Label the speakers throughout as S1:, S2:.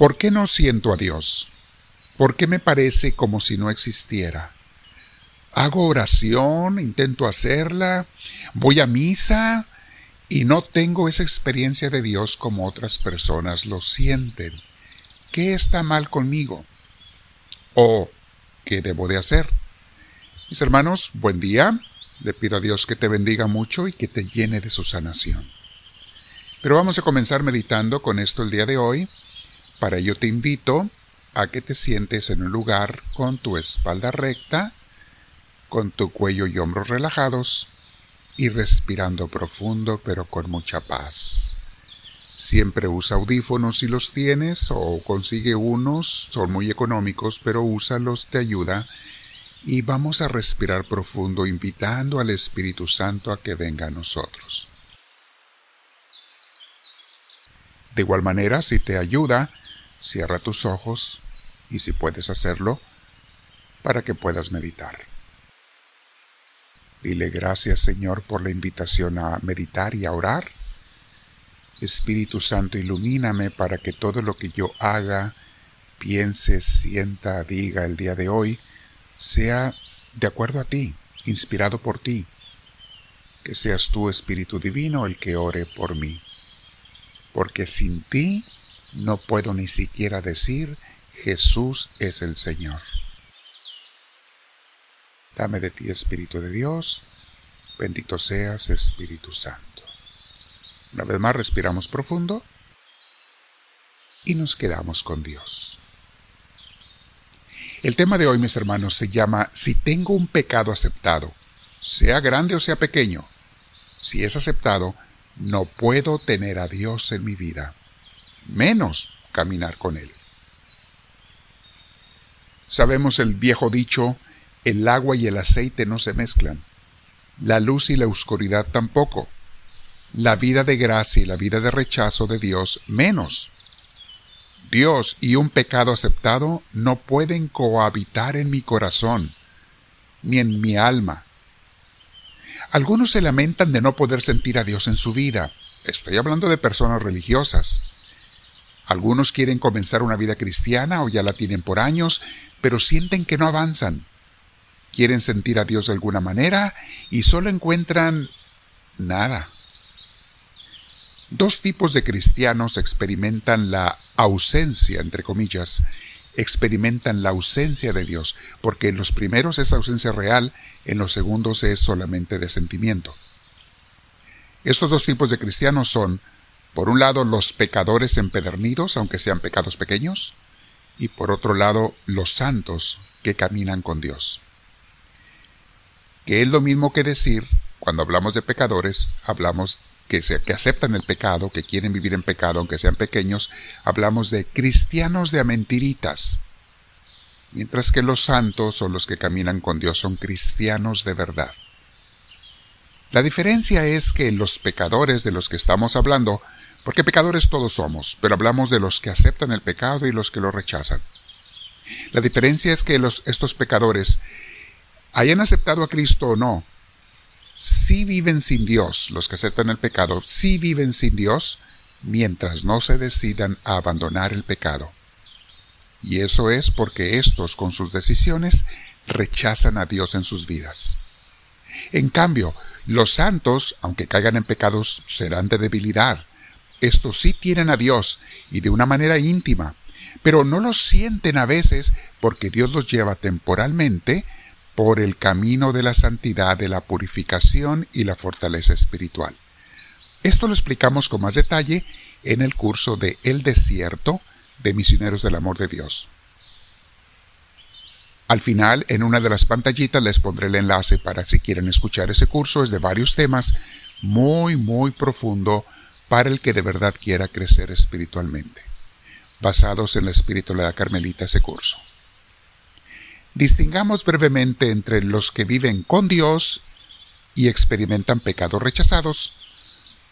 S1: ¿Por qué no siento a Dios? ¿Por qué me parece como si no existiera? Hago oración, intento hacerla, voy a misa y no tengo esa experiencia de Dios como otras personas lo sienten. ¿Qué está mal conmigo? ¿O qué debo de hacer? Mis hermanos, buen día. Le pido a Dios que te bendiga mucho y que te llene de su sanación. Pero vamos a comenzar meditando con esto el día de hoy. Para ello te invito a que te sientes en un lugar con tu espalda recta, con tu cuello y hombros relajados y respirando profundo pero con mucha paz. Siempre usa audífonos si los tienes o consigue unos, son muy económicos, pero úsalos, te ayuda. Y vamos a respirar profundo invitando al Espíritu Santo a que venga a nosotros. De igual manera, si te ayuda, cierra tus ojos y si puedes hacerlo, para que puedas meditar. Dile gracias Señor por la invitación a meditar y a orar. Espíritu Santo, ilumíname para que todo lo que yo haga, piense, sienta, diga el día de hoy, sea de acuerdo a ti, inspirado por ti. Que seas tú, Espíritu Divino, el que ore por mí porque sin ti no puedo ni siquiera decir Jesús es el Señor. Dame de ti, Espíritu de Dios, bendito seas, Espíritu Santo. Una vez más respiramos profundo y nos quedamos con Dios. El tema de hoy, mis hermanos, se llama Si tengo un pecado aceptado, sea grande o sea pequeño, si es aceptado, no puedo tener a Dios en mi vida, menos caminar con Él. Sabemos el viejo dicho, el agua y el aceite no se mezclan, la luz y la oscuridad tampoco, la vida de gracia y la vida de rechazo de Dios menos. Dios y un pecado aceptado no pueden cohabitar en mi corazón, ni en mi alma, algunos se lamentan de no poder sentir a Dios en su vida. Estoy hablando de personas religiosas. Algunos quieren comenzar una vida cristiana o ya la tienen por años, pero sienten que no avanzan. Quieren sentir a Dios de alguna manera y solo encuentran nada. Dos tipos de cristianos experimentan la ausencia, entre comillas, experimentan la ausencia de Dios, porque en los primeros es ausencia real, en los segundos es solamente de sentimiento. Estos dos tipos de cristianos son, por un lado, los pecadores empedernidos, aunque sean pecados pequeños, y por otro lado, los santos que caminan con Dios. Que es lo mismo que decir, cuando hablamos de pecadores, hablamos que, que aceptan el pecado, que quieren vivir en pecado, aunque sean pequeños, hablamos de cristianos de amentiritas. Mientras que los santos o los que caminan con Dios son cristianos de verdad. La diferencia es que los pecadores de los que estamos hablando, porque pecadores todos somos, pero hablamos de los que aceptan el pecado y los que lo rechazan. La diferencia es que los, estos pecadores hayan aceptado a Cristo o no, si viven sin Dios, los que aceptan el pecado, si viven sin Dios, mientras no se decidan a abandonar el pecado. Y eso es porque estos, con sus decisiones, rechazan a Dios en sus vidas. En cambio, los santos, aunque caigan en pecados, serán de debilidad. Estos sí tienen a Dios, y de una manera íntima, pero no lo sienten a veces porque Dios los lleva temporalmente por el camino de la santidad, de la purificación y la fortaleza espiritual. Esto lo explicamos con más detalle en el curso de El Desierto de Misioneros del Amor de Dios. Al final, en una de las pantallitas les pondré el enlace para si quieren escuchar ese curso. Es de varios temas, muy, muy profundo para el que de verdad quiera crecer espiritualmente, basados en la espiritualidad carmelita ese curso. Distingamos brevemente entre los que viven con Dios y experimentan pecados rechazados.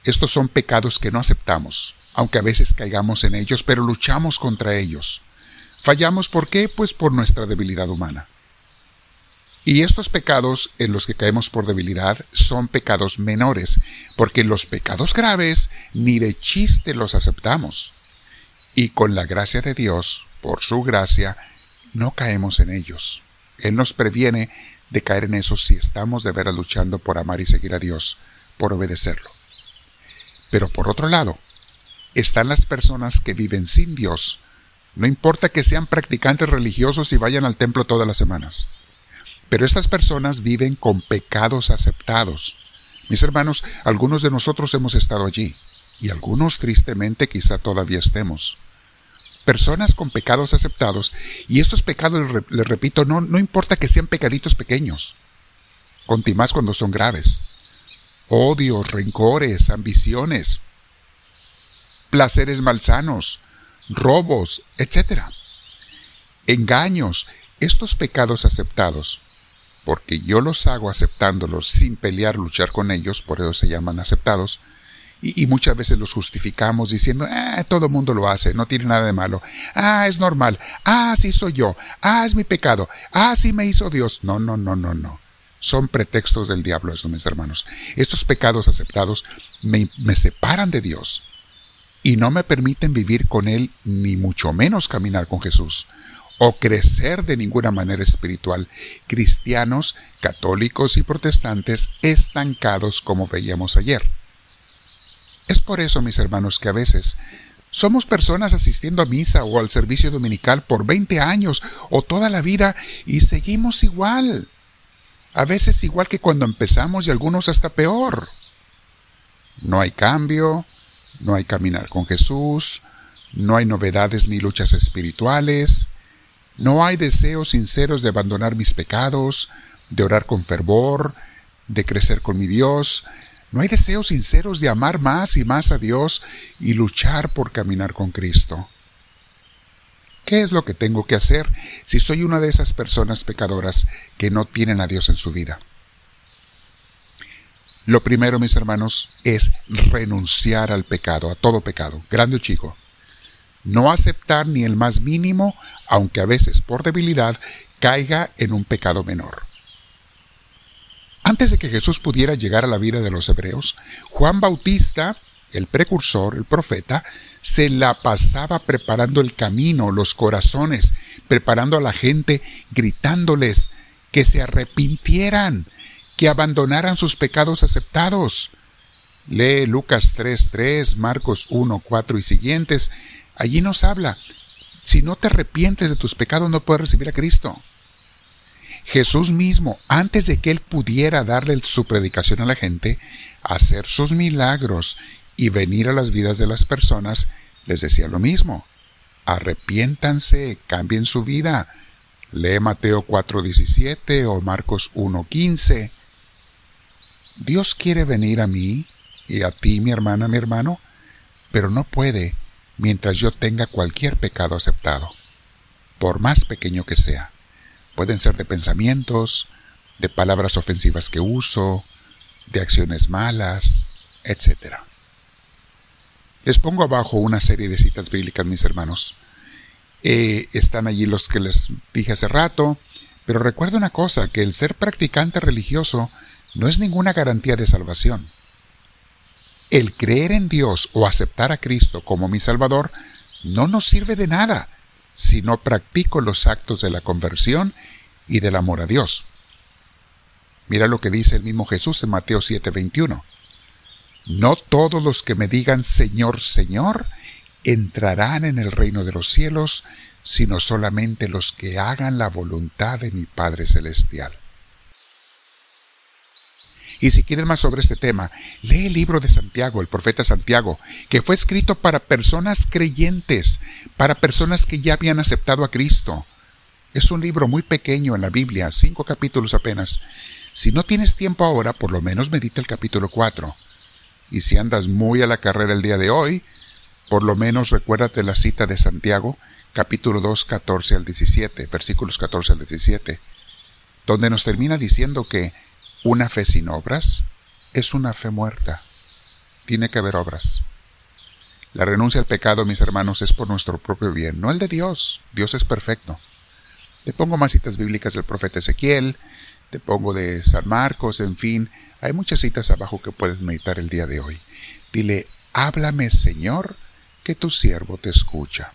S1: Estos son pecados que no aceptamos, aunque a veces caigamos en ellos, pero luchamos contra ellos. Fallamos ¿por qué? Pues por nuestra debilidad humana. Y estos pecados en los que caemos por debilidad son pecados menores, porque los pecados graves ni de chiste los aceptamos. Y con la gracia de Dios, por su gracia, no caemos en ellos. Él nos previene de caer en eso si estamos de veras luchando por amar y seguir a Dios, por obedecerlo. Pero por otro lado, están las personas que viven sin Dios, no importa que sean practicantes religiosos y vayan al templo todas las semanas. Pero estas personas viven con pecados aceptados. Mis hermanos, algunos de nosotros hemos estado allí, y algunos tristemente quizá todavía estemos personas con pecados aceptados, y estos pecados, les repito, no, no importa que sean pecaditos pequeños, conti más cuando son graves. Odios, rencores, ambiciones, placeres malsanos, robos, etc. Engaños, estos pecados aceptados, porque yo los hago aceptándolos sin pelear, luchar con ellos, por eso se llaman aceptados, y, muchas veces los justificamos diciendo, ah, todo mundo lo hace, no tiene nada de malo. Ah, es normal. Ah, sí soy yo. Ah, es mi pecado. Ah, sí me hizo Dios. No, no, no, no, no. Son pretextos del diablo, eso, mis hermanos. Estos pecados aceptados me, me separan de Dios y no me permiten vivir con Él, ni mucho menos caminar con Jesús o crecer de ninguna manera espiritual, cristianos, católicos y protestantes estancados como veíamos ayer. Es por eso, mis hermanos, que a veces somos personas asistiendo a misa o al servicio dominical por 20 años o toda la vida y seguimos igual. A veces igual que cuando empezamos y algunos hasta peor. No hay cambio, no hay caminar con Jesús, no hay novedades ni luchas espirituales, no hay deseos sinceros de abandonar mis pecados, de orar con fervor, de crecer con mi Dios, no hay deseos sinceros de amar más y más a Dios y luchar por caminar con Cristo. ¿Qué es lo que tengo que hacer si soy una de esas personas pecadoras que no tienen a Dios en su vida? Lo primero, mis hermanos, es renunciar al pecado, a todo pecado, grande o chico. No aceptar ni el más mínimo, aunque a veces por debilidad, caiga en un pecado menor. Antes de que Jesús pudiera llegar a la vida de los hebreos, Juan Bautista, el precursor, el profeta, se la pasaba preparando el camino, los corazones, preparando a la gente, gritándoles que se arrepintieran, que abandonaran sus pecados aceptados. Lee Lucas 3.3, Marcos 1.4 y siguientes. Allí nos habla, si no te arrepientes de tus pecados no puedes recibir a Cristo. Jesús mismo, antes de que él pudiera darle su predicación a la gente, hacer sus milagros y venir a las vidas de las personas, les decía lo mismo. Arrepiéntanse, cambien su vida. Lee Mateo 4:17 o Marcos 1:15. Dios quiere venir a mí y a ti, mi hermana, mi hermano, pero no puede mientras yo tenga cualquier pecado aceptado, por más pequeño que sea. Pueden ser de pensamientos, de palabras ofensivas que uso, de acciones malas, etc. Les pongo abajo una serie de citas bíblicas, mis hermanos. Eh, están allí los que les dije hace rato, pero recuerda una cosa, que el ser practicante religioso no es ninguna garantía de salvación. El creer en Dios o aceptar a Cristo como mi Salvador no nos sirve de nada si no practico los actos de la conversión y del amor a Dios. Mira lo que dice el mismo Jesús en Mateo 7:21. No todos los que me digan Señor, Señor, entrarán en el reino de los cielos, sino solamente los que hagan la voluntad de mi Padre Celestial. Y si quieren más sobre este tema, lee el libro de Santiago, el profeta Santiago, que fue escrito para personas creyentes, para personas que ya habían aceptado a Cristo. Es un libro muy pequeño en la Biblia, cinco capítulos apenas. Si no tienes tiempo ahora, por lo menos medita el capítulo 4. Y si andas muy a la carrera el día de hoy, por lo menos recuérdate la cita de Santiago, capítulo 2, 14 al 17, versículos 14 al 17, donde nos termina diciendo que una fe sin obras es una fe muerta. Tiene que haber obras. La renuncia al pecado, mis hermanos, es por nuestro propio bien, no el de Dios. Dios es perfecto. Te pongo más citas bíblicas del profeta Ezequiel, te pongo de San Marcos, en fin, hay muchas citas abajo que puedes meditar el día de hoy. Dile, háblame, Señor, que tu siervo te escucha.